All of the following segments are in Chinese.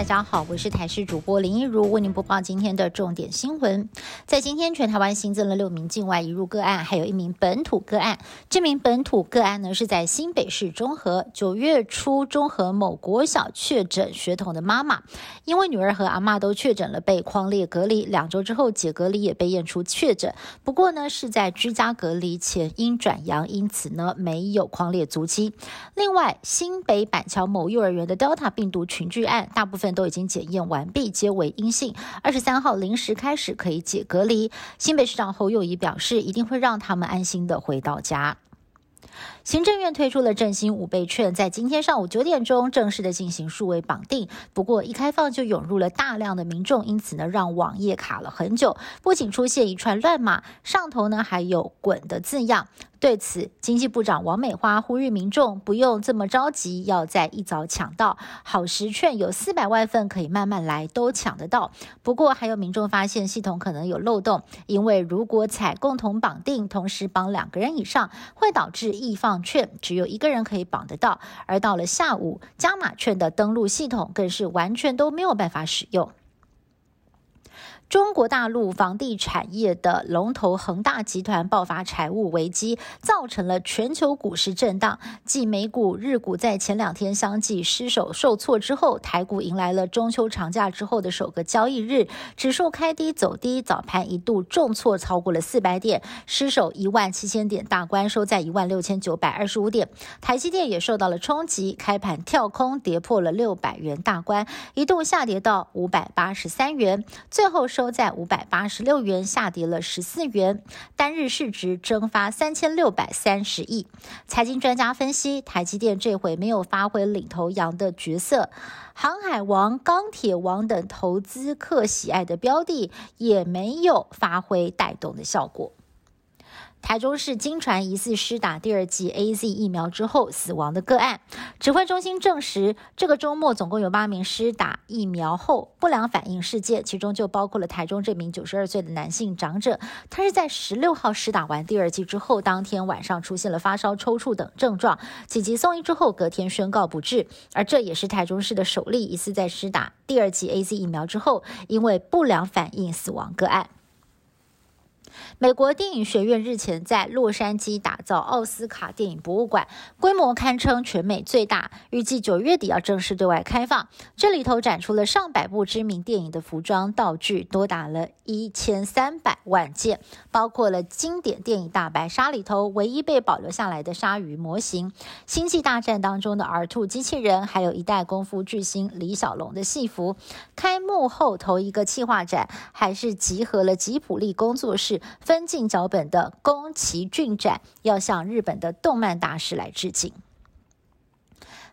大家好，我是台视主播林一如，为您播报今天的重点新闻。在今天，全台湾新增了六名境外移入个案，还有一名本土个案。这名本土个案呢，是在新北市中和九月初中和某国小确诊学童的妈妈，因为女儿和阿妈都确诊了，被框列隔离。两周之后解隔离，也被验出确诊，不过呢，是在居家隔离前因转阳，因此呢没有框列足迹。另外，新北板桥某幼儿园的 Delta 病毒群聚案，大部分都已经检验完毕，皆为阴性。二十三号零时开始可以解隔离。新北市长侯友谊表示，一定会让他们安心的回到家。行政院推出了振兴五倍券，在今天上午九点钟正式的进行数位绑定。不过一开放就涌入了大量的民众，因此呢让网页卡了很久，不仅出现一串乱码，上头呢还有“滚”的字样。对此，经济部长王美花呼吁民众不用这么着急，要在一早抢到好时券，有四百万份可以慢慢来，都抢得到。不过还有民众发现系统可能有漏洞，因为如果采共同绑定，同时绑两个人以上，会导致易放券只有一个人可以绑得到，而到了下午加码券的登录系统更是完全都没有办法使用。中国大陆房地产业的龙头恒大集团爆发财务危机，造成了全球股市震荡。继美股、日股在前两天相继失守受挫之后，台股迎来了中秋长假之后的首个交易日，指数开低走低，早盘一度重挫超过了四百点，失守一万七千点大关，收在一万六千九百二十五点。台积电也受到了冲击，开盘跳空跌破了六百元大关，一度下跌到五百八十三元，最后收。都在五百八十六元，下跌了十四元，单日市值蒸发三千六百三十亿。财经专家分析，台积电这回没有发挥领头羊的角色，航海王、钢铁王等投资客喜爱的标的也没有发挥带动的效果。台中市经传疑似施打第二剂 A Z 疫苗之后死亡的个案，指挥中心证实，这个周末总共有八名施打疫苗后不良反应事件，其中就包括了台中这名九十二岁的男性长者，他是在十六号施打完第二剂之后，当天晚上出现了发烧、抽搐等症状，紧急送医之后，隔天宣告不治，而这也是台中市的首例疑似在施打第二剂 A Z 疫苗之后，因为不良反应死亡个案。美国电影学院日前在洛杉矶打造奥斯卡电影博物馆，规模堪称全美最大，预计九月底要正式对外开放。这里头展出了上百部知名电影的服装道具，多达了一千三百万件，包括了经典电影《大白鲨》里头唯一被保留下来的鲨鱼模型，《星际大战》当中的 R2 机器人，还有一代功夫巨星李小龙的戏服。开幕后头一个企划展，还是集合了吉普力工作室。分镜脚本的宫崎骏展要向日本的动漫大师来致敬。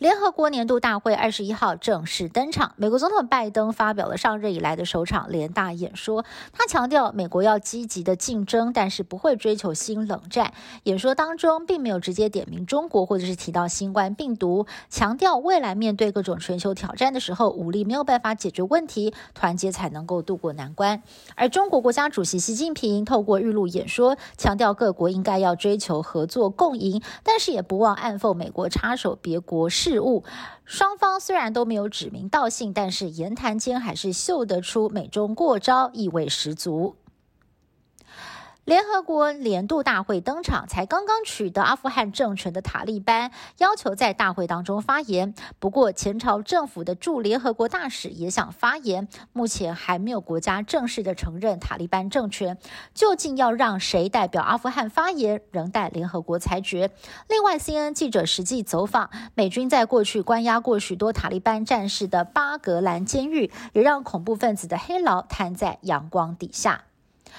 联合国年度大会二十一号正式登场，美国总统拜登发表了上任以来的首场联大演说。他强调，美国要积极的竞争，但是不会追求新冷战。演说当中并没有直接点名中国，或者是提到新冠病毒，强调未来面对各种全球挑战的时候，武力没有办法解决问题，团结才能够渡过难关。而中国国家主席习近平透过预录演说，强调各国应该要追求合作共赢，但是也不忘暗讽美国插手别国事。事物，双方虽然都没有指名道姓，但是言谈间还是嗅得出美中过招，意味十足。联合国年度大会登场，才刚刚取得阿富汗政权的塔利班要求在大会当中发言。不过，前朝政府的驻联合国大使也想发言，目前还没有国家正式的承认塔利班政权。究竟要让谁代表阿富汗发言，仍待联合国裁决。另外，CNN 记者实际走访美军在过去关押过许多塔利班战士的巴格兰监狱，也让恐怖分子的黑牢摊在阳光底下。